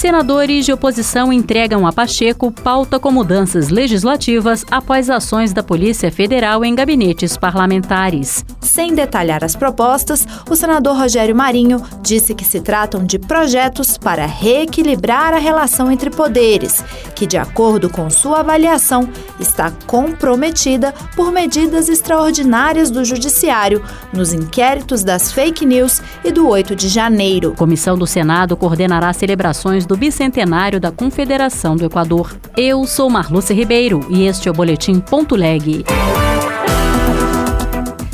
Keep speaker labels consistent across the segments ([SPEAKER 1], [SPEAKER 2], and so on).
[SPEAKER 1] Senadores de oposição entregam a Pacheco pauta com mudanças legislativas após ações da Polícia Federal em gabinetes parlamentares.
[SPEAKER 2] Sem detalhar as propostas, o senador Rogério Marinho disse que se tratam de projetos para reequilibrar a relação entre poderes, que, de acordo com sua avaliação, está comprometida por medidas extraordinárias do Judiciário nos inquéritos das fake news e do 8 de janeiro.
[SPEAKER 1] Comissão do Senado coordenará celebrações do bicentenário da Confederação do Equador. Eu sou Marluce Ribeiro e este é o Boletim Ponto Leg.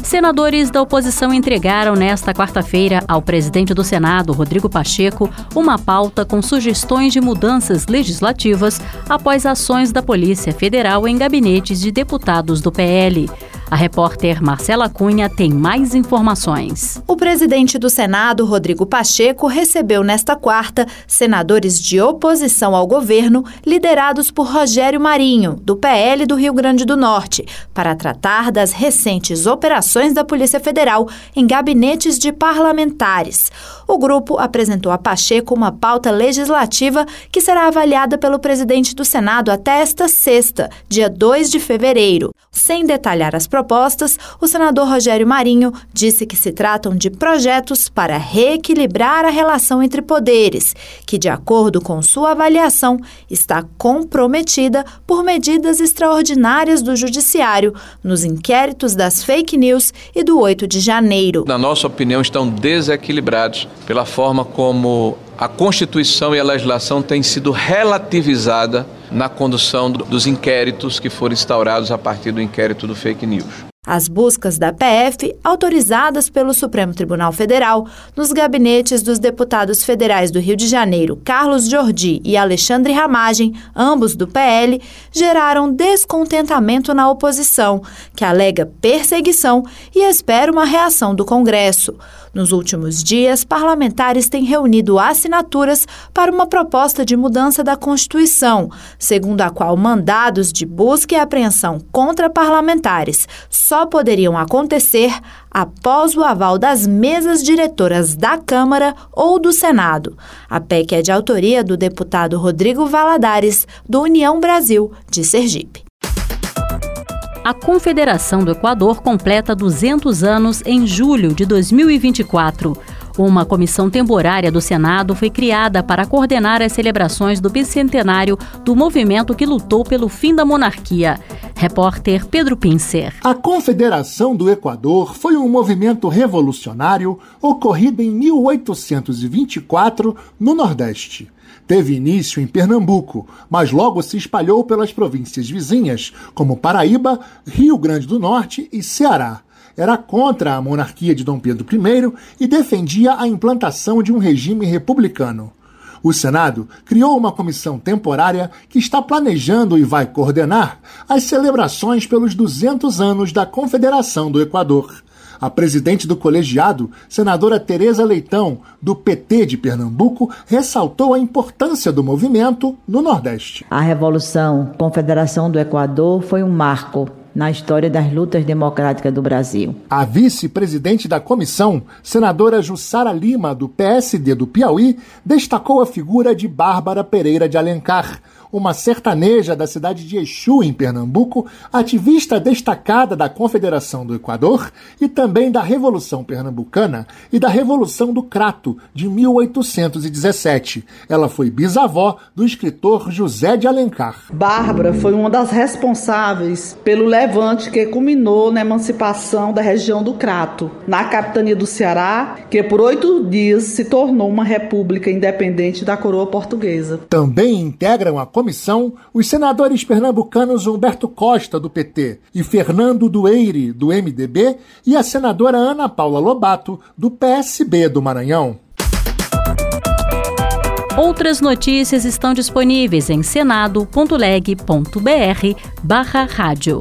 [SPEAKER 1] Senadores da oposição entregaram nesta quarta-feira ao presidente do Senado, Rodrigo Pacheco, uma pauta com sugestões de mudanças legislativas após ações da Polícia Federal em gabinetes de deputados do PL. A repórter Marcela Cunha tem mais informações.
[SPEAKER 2] O presidente do Senado, Rodrigo Pacheco, recebeu nesta quarta senadores de oposição ao governo, liderados por Rogério Marinho, do PL do Rio Grande do Norte, para tratar das recentes operações da Polícia Federal em gabinetes de parlamentares. O grupo apresentou a Pacheco uma pauta legislativa que será avaliada pelo presidente do Senado até esta sexta, dia 2 de fevereiro. Sem detalhar as propostas, o senador Rogério Marinho disse que se tratam de projetos para reequilibrar a relação entre poderes, que, de acordo com sua avaliação, está comprometida por medidas extraordinárias do Judiciário nos inquéritos das fake news e do 8 de janeiro.
[SPEAKER 3] Na nossa opinião, estão desequilibrados pela forma como a Constituição e a legislação têm sido relativizada na condução dos inquéritos que foram instaurados a partir do inquérito do fake news.
[SPEAKER 2] As buscas da PF, autorizadas pelo Supremo Tribunal Federal, nos gabinetes dos deputados federais do Rio de Janeiro, Carlos Jordi e Alexandre Ramagem, ambos do PL, geraram descontentamento na oposição, que alega perseguição e espera uma reação do Congresso. Nos últimos dias, parlamentares têm reunido assinaturas para uma proposta de mudança da Constituição, segundo a qual mandados de busca e apreensão contra parlamentares só poderiam acontecer após o aval das mesas diretoras da Câmara ou do Senado. A PEC é de autoria do deputado Rodrigo Valadares, do União Brasil, de Sergipe
[SPEAKER 1] a Confederação do Equador completa 200 anos em julho de 2024. Uma comissão temporária do Senado foi criada para coordenar as celebrações do bicentenário do movimento que lutou pelo fim da monarquia. Repórter Pedro Pincer.
[SPEAKER 4] A Confederação do Equador foi um movimento revolucionário ocorrido em 1824 no Nordeste. Teve início em Pernambuco, mas logo se espalhou pelas províncias vizinhas, como Paraíba, Rio Grande do Norte e Ceará. Era contra a monarquia de Dom Pedro I e defendia a implantação de um regime republicano. O Senado criou uma comissão temporária que está planejando e vai coordenar as celebrações pelos 200 anos da Confederação do Equador. A presidente do colegiado, senadora Tereza Leitão, do PT de Pernambuco, ressaltou a importância do movimento no Nordeste.
[SPEAKER 5] A Revolução Confederação do Equador foi um marco na história das lutas democráticas do Brasil.
[SPEAKER 4] A vice-presidente da comissão, senadora Jussara Lima, do PSD do Piauí, destacou a figura de Bárbara Pereira de Alencar, uma sertaneja da cidade de Exu, em Pernambuco, ativista destacada da Confederação do Equador e também da Revolução Pernambucana e da Revolução do Crato, de 1817. Ela foi bisavó do escritor José de Alencar.
[SPEAKER 6] Bárbara foi uma das responsáveis pelo levante que culminou na emancipação da região do Crato, na capitania do Ceará, que por oito dias se tornou uma república independente da coroa portuguesa.
[SPEAKER 4] Também integram a comissão os senadores pernambucanos Humberto Costa, do PT, e Fernando Dueire, do MDB, e a senadora Ana Paula Lobato, do PSB do Maranhão.
[SPEAKER 1] Outras notícias estão disponíveis em senado.leg.br barra rádio.